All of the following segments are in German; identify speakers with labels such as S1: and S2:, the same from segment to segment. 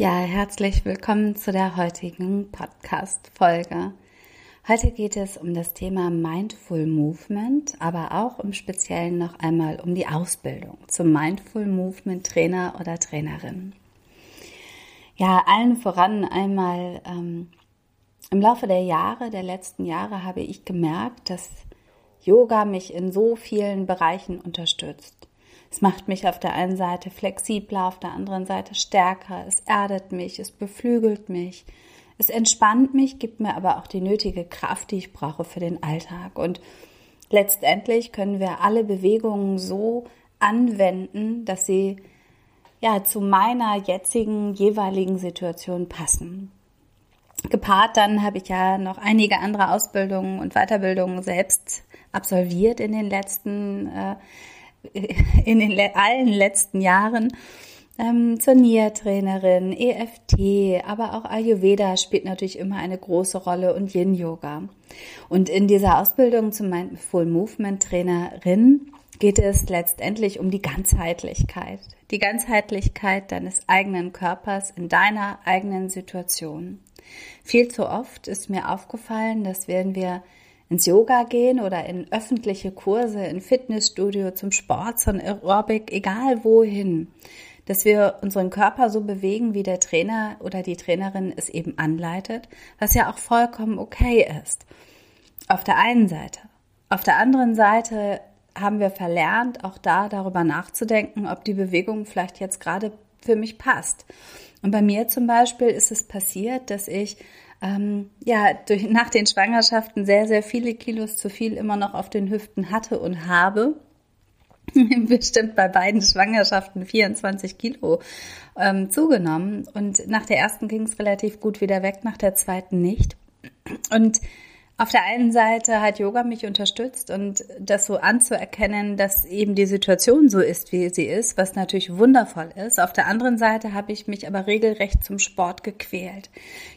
S1: Ja, herzlich willkommen zu der heutigen Podcast-Folge. Heute geht es um das Thema Mindful Movement, aber auch im Speziellen noch einmal um die Ausbildung zum Mindful Movement Trainer oder Trainerin. Ja, allen voran einmal ähm, im Laufe der Jahre, der letzten Jahre, habe ich gemerkt, dass Yoga mich in so vielen Bereichen unterstützt. Es macht mich auf der einen Seite flexibler, auf der anderen Seite stärker. Es erdet mich, es beflügelt mich. Es entspannt mich, gibt mir aber auch die nötige Kraft, die ich brauche für den Alltag. Und letztendlich können wir alle Bewegungen so anwenden, dass sie ja zu meiner jetzigen jeweiligen Situation passen. Gepaart dann habe ich ja noch einige andere Ausbildungen und Weiterbildungen selbst absolviert in den letzten äh, in den allen letzten Jahren ähm, zur NIA-Trainerin, EFT, aber auch Ayurveda spielt natürlich immer eine große Rolle und Yin-Yoga. Und in dieser Ausbildung zum Mindful Movement Trainerin geht es letztendlich um die Ganzheitlichkeit. Die Ganzheitlichkeit deines eigenen Körpers in deiner eigenen Situation. Viel zu oft ist mir aufgefallen, dass wenn wir ins Yoga gehen oder in öffentliche Kurse, in Fitnessstudio, zum Sport, zum Aerobic, egal wohin, dass wir unseren Körper so bewegen, wie der Trainer oder die Trainerin es eben anleitet, was ja auch vollkommen okay ist. Auf der einen Seite. Auf der anderen Seite haben wir verlernt, auch da darüber nachzudenken, ob die Bewegung vielleicht jetzt gerade für mich passt. Und bei mir zum Beispiel ist es passiert, dass ich ähm, ja durch, nach den Schwangerschaften sehr, sehr viele Kilos zu viel immer noch auf den Hüften hatte und habe. Bestimmt bei beiden Schwangerschaften 24 Kilo ähm, zugenommen. Und nach der ersten ging es relativ gut wieder weg, nach der zweiten nicht. Und auf der einen Seite hat Yoga mich unterstützt und das so anzuerkennen, dass eben die Situation so ist, wie sie ist, was natürlich wundervoll ist. Auf der anderen Seite habe ich mich aber regelrecht zum Sport gequält.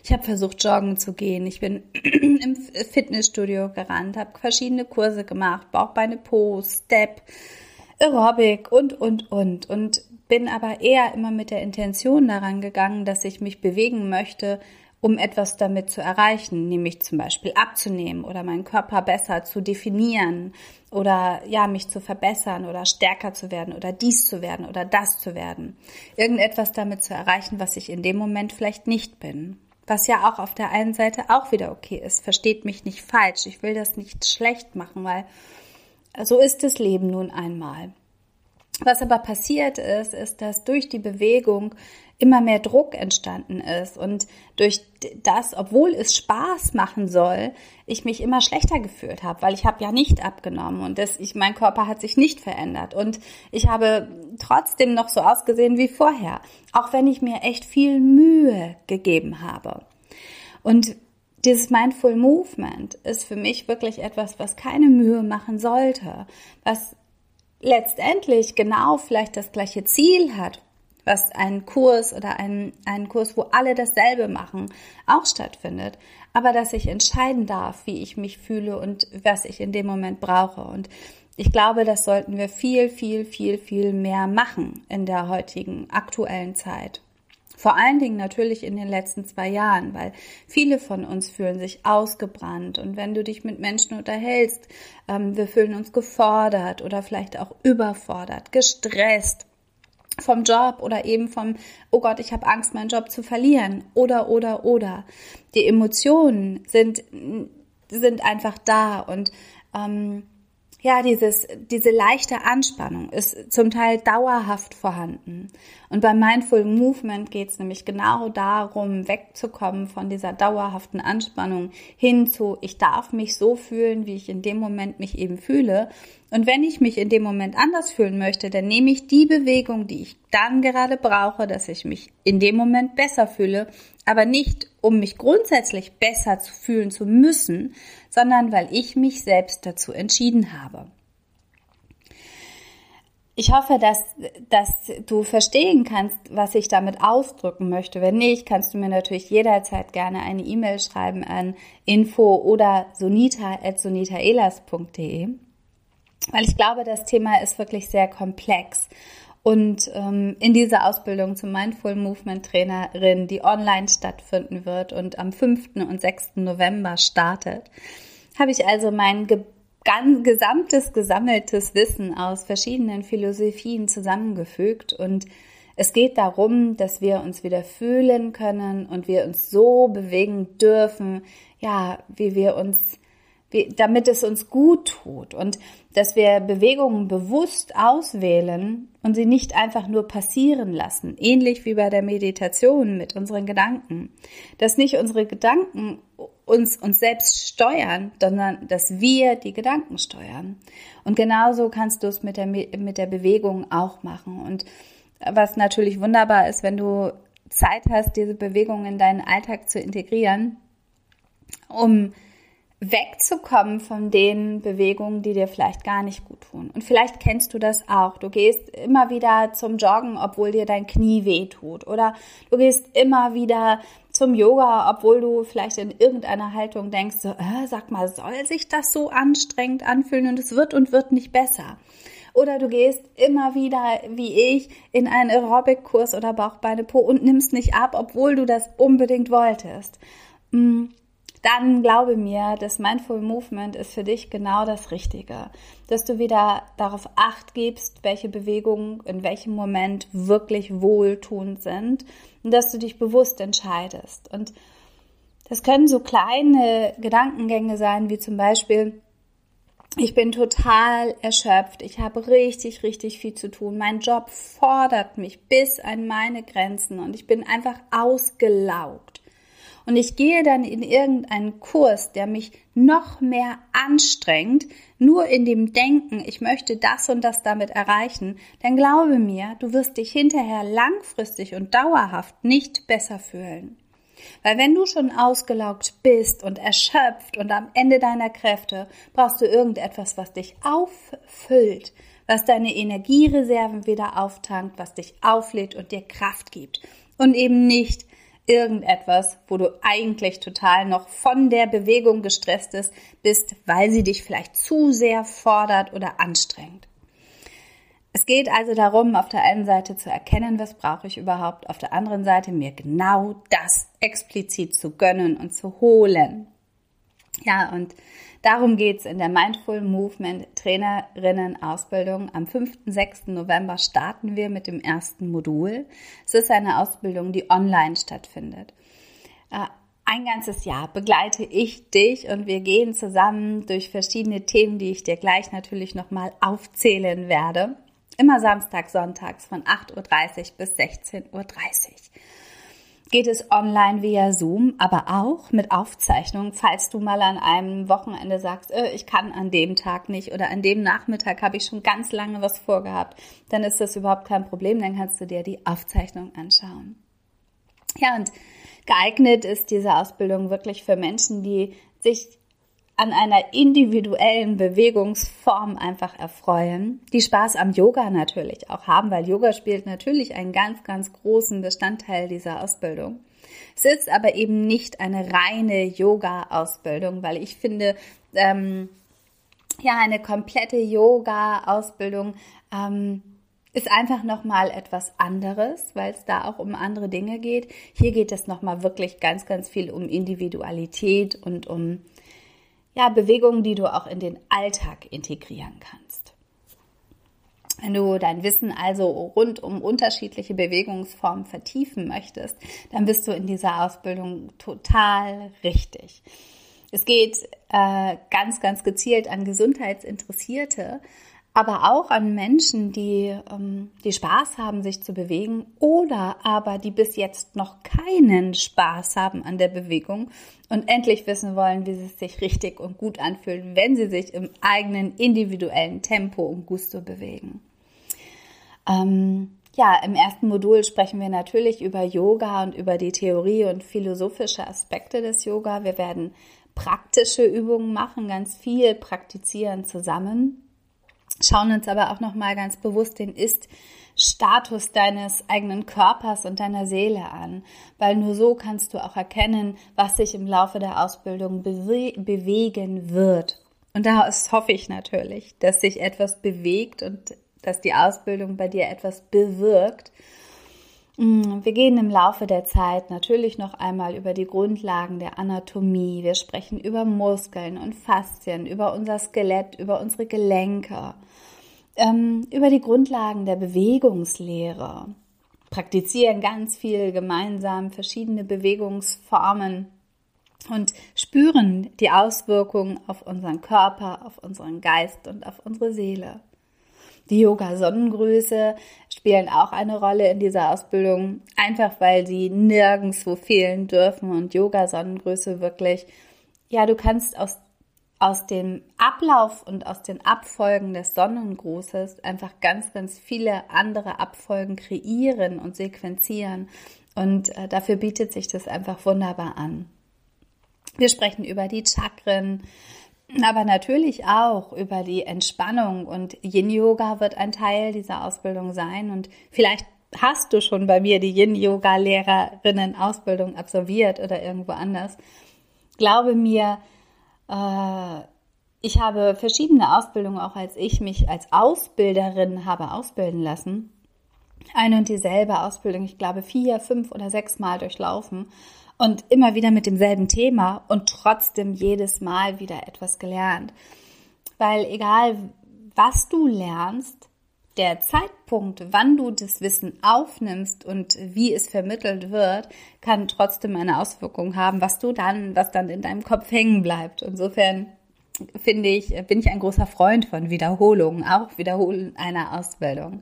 S1: Ich habe versucht, joggen zu gehen. Ich bin im Fitnessstudio gerannt, habe verschiedene Kurse gemacht, Bauchbeine Po, Step, Aerobic und, und, und. Und bin aber eher immer mit der Intention daran gegangen, dass ich mich bewegen möchte, um etwas damit zu erreichen, nämlich zum Beispiel abzunehmen oder meinen Körper besser zu definieren oder ja, mich zu verbessern oder stärker zu werden oder dies zu werden oder das zu werden. Irgendetwas damit zu erreichen, was ich in dem Moment vielleicht nicht bin. Was ja auch auf der einen Seite auch wieder okay ist. Versteht mich nicht falsch. Ich will das nicht schlecht machen, weil so ist das Leben nun einmal. Was aber passiert ist, ist, dass durch die Bewegung immer mehr Druck entstanden ist und durch das, obwohl es Spaß machen soll, ich mich immer schlechter gefühlt habe, weil ich habe ja nicht abgenommen und das, ich, mein Körper hat sich nicht verändert und ich habe trotzdem noch so ausgesehen wie vorher, auch wenn ich mir echt viel Mühe gegeben habe. Und dieses Mindful Movement ist für mich wirklich etwas, was keine Mühe machen sollte, was letztendlich genau vielleicht das gleiche Ziel hat, was ein Kurs oder ein, ein Kurs, wo alle dasselbe machen, auch stattfindet. Aber dass ich entscheiden darf, wie ich mich fühle und was ich in dem Moment brauche. Und ich glaube, das sollten wir viel, viel, viel, viel mehr machen in der heutigen aktuellen Zeit. Vor allen Dingen natürlich in den letzten zwei Jahren, weil viele von uns fühlen sich ausgebrannt und wenn du dich mit Menschen unterhältst, ähm, wir fühlen uns gefordert oder vielleicht auch überfordert, gestresst vom Job oder eben vom, oh Gott, ich habe Angst, meinen Job zu verlieren oder, oder, oder. Die Emotionen sind, sind einfach da und ähm, ja, dieses, diese leichte Anspannung ist zum Teil dauerhaft vorhanden. Und beim Mindful Movement geht es nämlich genau darum, wegzukommen von dieser dauerhaften Anspannung hin zu, ich darf mich so fühlen, wie ich in dem Moment mich eben fühle Und wenn ich mich in dem Moment anders fühlen möchte, dann nehme ich die Bewegung, die ich dann gerade brauche, dass ich mich in dem Moment besser fühle, aber nicht um mich grundsätzlich besser zu fühlen zu müssen, sondern weil ich mich selbst dazu entschieden habe. Ich hoffe, dass, dass du verstehen kannst, was ich damit ausdrücken möchte. Wenn nicht, kannst du mir natürlich jederzeit gerne eine E-Mail schreiben an info oder sonita.sonitaelas.de weil ich glaube, das Thema ist wirklich sehr komplex. Und ähm, in dieser Ausbildung zum Mindful Movement Trainerin, die online stattfinden wird und am 5. und 6. November startet, habe ich also mein ge gesamtes gesammeltes Wissen aus verschiedenen Philosophien zusammengefügt und es geht darum, dass wir uns wieder fühlen können und wir uns so bewegen dürfen, ja, wie wir uns damit es uns gut tut und dass wir Bewegungen bewusst auswählen und sie nicht einfach nur passieren lassen, ähnlich wie bei der Meditation mit unseren Gedanken. Dass nicht unsere Gedanken uns, uns selbst steuern, sondern dass wir die Gedanken steuern. Und genauso kannst du es mit der, mit der Bewegung auch machen. Und was natürlich wunderbar ist, wenn du Zeit hast, diese Bewegung in deinen Alltag zu integrieren, um wegzukommen von den Bewegungen, die dir vielleicht gar nicht gut tun. Und vielleicht kennst du das auch. Du gehst immer wieder zum Joggen, obwohl dir dein Knie weh tut. Oder du gehst immer wieder zum Yoga, obwohl du vielleicht in irgendeiner Haltung denkst, so, äh, sag mal, soll sich das so anstrengend anfühlen und es wird und wird nicht besser. Oder du gehst immer wieder, wie ich, in einen Aerobic-Kurs oder Bauchbeine Po und nimmst nicht ab, obwohl du das unbedingt wolltest. Mm dann glaube mir, das Mindful Movement ist für dich genau das Richtige. Dass du wieder darauf acht gibst, welche Bewegungen in welchem Moment wirklich wohltuend sind und dass du dich bewusst entscheidest. Und das können so kleine Gedankengänge sein, wie zum Beispiel, ich bin total erschöpft. Ich habe richtig, richtig viel zu tun. Mein Job fordert mich bis an meine Grenzen und ich bin einfach ausgelaugt und ich gehe dann in irgendeinen Kurs, der mich noch mehr anstrengt, nur in dem Denken, ich möchte das und das damit erreichen, dann glaube mir, du wirst dich hinterher langfristig und dauerhaft nicht besser fühlen. Weil wenn du schon ausgelaugt bist und erschöpft und am Ende deiner Kräfte, brauchst du irgendetwas, was dich auffüllt, was deine Energiereserven wieder auftankt, was dich auflädt und dir Kraft gibt. Und eben nicht irgendetwas, wo du eigentlich total noch von der Bewegung gestresst bist, weil sie dich vielleicht zu sehr fordert oder anstrengt. Es geht also darum, auf der einen Seite zu erkennen, was brauche ich überhaupt, auf der anderen Seite mir genau das explizit zu gönnen und zu holen. Ja, und Darum geht's in der Mindful Movement Trainerinnen Ausbildung. Am 5. 6. November starten wir mit dem ersten Modul. Es ist eine Ausbildung, die online stattfindet. Äh, ein ganzes Jahr begleite ich dich und wir gehen zusammen durch verschiedene Themen, die ich dir gleich natürlich nochmal aufzählen werde. Immer Samstag, Sonntags von 8.30 Uhr bis 16.30 Uhr geht es online via Zoom, aber auch mit Aufzeichnung, falls du mal an einem Wochenende sagst, äh, ich kann an dem Tag nicht oder an dem Nachmittag habe ich schon ganz lange was vorgehabt, dann ist das überhaupt kein Problem, dann kannst du dir die Aufzeichnung anschauen. Ja, und geeignet ist diese Ausbildung wirklich für Menschen, die sich an einer individuellen Bewegungsform einfach erfreuen, die Spaß am Yoga natürlich auch haben, weil Yoga spielt natürlich einen ganz, ganz großen Bestandteil dieser Ausbildung. Es ist aber eben nicht eine reine Yoga-Ausbildung, weil ich finde, ähm, ja, eine komplette Yoga-Ausbildung ähm, ist einfach nochmal etwas anderes, weil es da auch um andere Dinge geht. Hier geht es nochmal wirklich ganz, ganz viel um Individualität und um ja, Bewegungen, die du auch in den Alltag integrieren kannst. Wenn du dein Wissen also rund um unterschiedliche Bewegungsformen vertiefen möchtest, dann bist du in dieser Ausbildung total richtig. Es geht äh, ganz, ganz gezielt an Gesundheitsinteressierte, aber auch an Menschen, die, ähm, die Spaß haben, sich zu bewegen oder aber die bis jetzt noch keinen Spaß haben an der Bewegung und endlich wissen wollen, wie es sich richtig und gut anfühlt, wenn sie sich im eigenen individuellen Tempo und Gusto bewegen. Ähm, ja, im ersten Modul sprechen wir natürlich über Yoga und über die Theorie und philosophische Aspekte des Yoga. Wir werden praktische Übungen machen, ganz viel praktizieren zusammen schauen uns aber auch noch mal ganz bewusst den Ist-Status deines eigenen Körpers und deiner Seele an, weil nur so kannst du auch erkennen, was sich im Laufe der Ausbildung bewe bewegen wird. Und da hoffe ich natürlich, dass sich etwas bewegt und dass die Ausbildung bei dir etwas bewirkt. Mm, wir gehen im Laufe der Zeit natürlich noch einmal über die Grundlagen der Anatomie. Wir sprechen über Muskeln und Faszien, über unser Skelett, über unsere Gelenke ähm, über die Grundlagen der Bewegungslehre, praktizieren ganz viel gemeinsam verschiedene Bewegungsformen und spüren die Auswirkungen auf unseren Körper, auf unseren Geist und auf unsere Seele. Die Yoga-Sonnengröße spielen auch eine Rolle in dieser Ausbildung, einfach weil sie nirgendwo fehlen dürfen und Yoga-Sonnengröße wirklich, ja, du kannst aus aus dem Ablauf und aus den Abfolgen des Sonnengrußes einfach ganz, ganz viele andere Abfolgen kreieren und sequenzieren. Und äh, dafür bietet sich das einfach wunderbar an. Wir sprechen über die Chakren, aber natürlich auch über die Entspannung und Yin Yoga wird ein Teil dieser Ausbildung sein und vielleicht hast du schon bei mir die Yin Yoga Lehrerinnen Ausbildung absolviert oder irgendwo anders. Glaube mir, äh, ich habe verschiedene Ausbildungen, auch als ich mich als Ausbilderin habe ausbilden lassen. Eine und dieselbe Ausbildung, ich glaube vier, fünf oder sechs Mal durchlaufen und immer wieder mit demselben Thema und trotzdem jedes Mal wieder etwas gelernt. Weil egal was du lernst, der Zeitpunkt, wann du das Wissen aufnimmst und wie es vermittelt wird, kann trotzdem eine Auswirkung haben, was du dann, was dann in deinem Kopf hängen bleibt. Insofern finde ich, bin ich ein großer Freund von Wiederholungen, auch Wiederholen einer Ausbildung.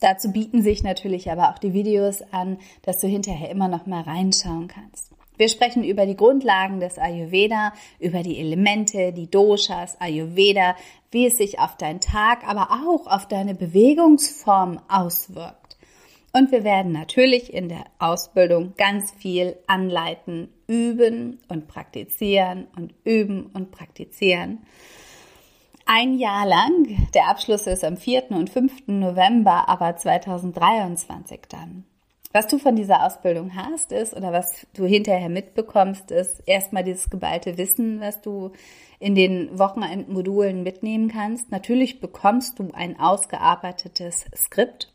S1: Dazu bieten sich natürlich aber auch die Videos an, dass du hinterher immer noch mal reinschauen kannst. Wir sprechen über die Grundlagen des Ayurveda, über die Elemente, die Doshas, Ayurveda, wie es sich auf deinen Tag, aber auch auf deine Bewegungsform auswirkt. Und wir werden natürlich in der Ausbildung ganz viel anleiten, üben und praktizieren und üben und praktizieren. Ein Jahr lang, der Abschluss ist am 4. und 5. November, aber 2023 dann. Was du von dieser Ausbildung hast, ist, oder was du hinterher mitbekommst, ist erstmal dieses geballte Wissen, was du in den Wochenendmodulen mitnehmen kannst. Natürlich bekommst du ein ausgearbeitetes Skript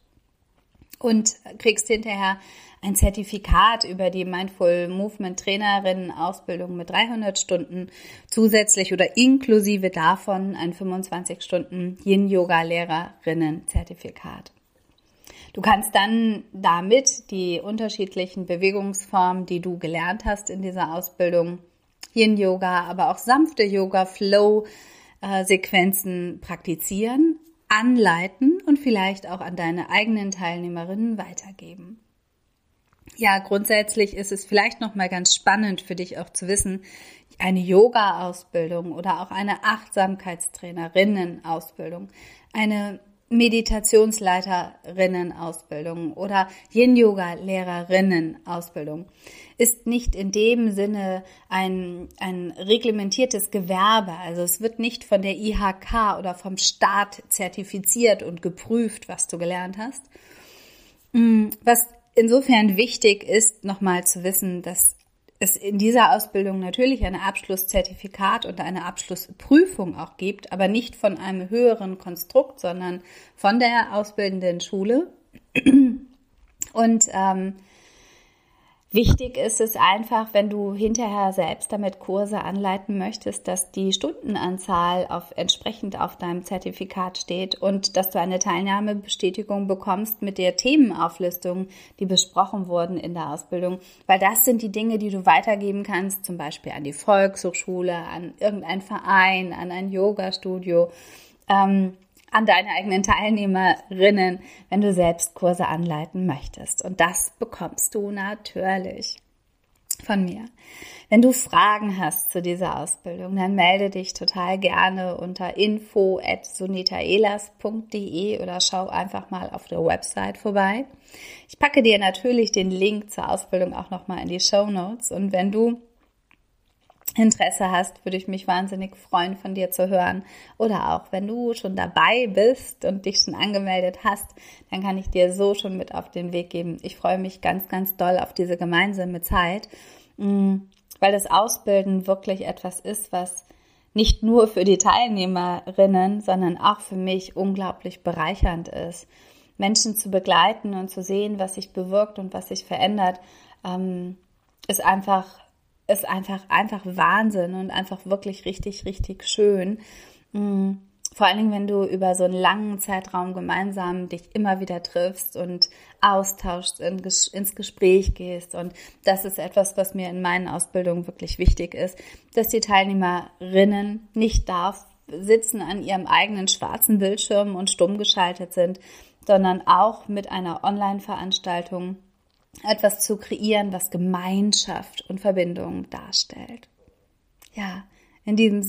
S1: und kriegst hinterher ein Zertifikat über die Mindful Movement Trainerinnen Ausbildung mit 300 Stunden zusätzlich oder inklusive davon ein 25 Stunden Yin Yoga Lehrerinnen Zertifikat. Du kannst dann damit die unterschiedlichen Bewegungsformen, die du gelernt hast in dieser Ausbildung, Yin Yoga, aber auch sanfte Yoga, Flow Sequenzen praktizieren, anleiten und vielleicht auch an deine eigenen Teilnehmerinnen weitergeben. Ja, grundsätzlich ist es vielleicht noch mal ganz spannend für dich auch zu wissen, eine Yoga-Ausbildung oder auch eine Achtsamkeitstrainerinnen-Ausbildung, eine Meditationsleiterinnen-Ausbildung oder Yin-Yoga-Lehrerinnen-Ausbildung ist nicht in dem Sinne ein, ein reglementiertes Gewerbe. Also es wird nicht von der IHK oder vom Staat zertifiziert und geprüft, was du gelernt hast. Mm, was insofern wichtig ist, nochmal zu wissen, dass es in dieser Ausbildung natürlich ein Abschlusszertifikat und eine Abschlussprüfung auch gibt, aber nicht von einem höheren Konstrukt, sondern von der ausbildenden Schule. Und ähm, Wichtig ist es einfach, wenn du hinterher selbst damit Kurse anleiten möchtest, dass die Stundenanzahl auf, entsprechend auf deinem Zertifikat steht und dass du eine Teilnahmebestätigung bekommst mit der Themenauflistung, die besprochen wurden in der Ausbildung, weil das sind die Dinge, die du weitergeben kannst, zum Beispiel an die Volkshochschule, an irgendeinen Verein, an ein Yoga-Studio. Ähm, an deine eigenen Teilnehmerinnen, wenn du selbst Kurse anleiten möchtest. Und das bekommst du natürlich von mir. Wenn du Fragen hast zu dieser Ausbildung, dann melde dich total gerne unter info@sunitaelas.de oder schau einfach mal auf der Website vorbei. Ich packe dir natürlich den Link zur Ausbildung auch nochmal in die Show Notes und wenn du Interesse hast, würde ich mich wahnsinnig freuen, von dir zu hören. Oder auch, wenn du schon dabei bist und dich schon angemeldet hast, dann kann ich dir so schon mit auf den Weg geben. Ich freue mich ganz, ganz doll auf diese gemeinsame Zeit, mm, weil das Ausbilden wirklich etwas ist, was nicht nur für die Teilnehmerinnen, sondern auch für mich unglaublich bereichernd ist. Menschen zu begleiten und zu sehen, was sich bewirkt und was sich verändert, ähm, ist einfach ist einfach, einfach Wahnsinn und einfach wirklich richtig, richtig schön. Mm, vor allen Dingen, wenn du über so einen langen Zeitraum gemeinsam dich immer wieder triffst und austauschst, in, ins Gespräch gehst. Und das ist etwas, was mir in meinen Ausbildungen wirklich wichtig ist, dass die Teilnehmerinnen nicht da sitzen an ihrem eigenen schwarzen Bildschirm und stumm geschaltet sind, sondern auch mit einer Online-Veranstaltung etwas zu kreieren, was Gemeinschaft und Verbindung darstellt. Ja, in diesem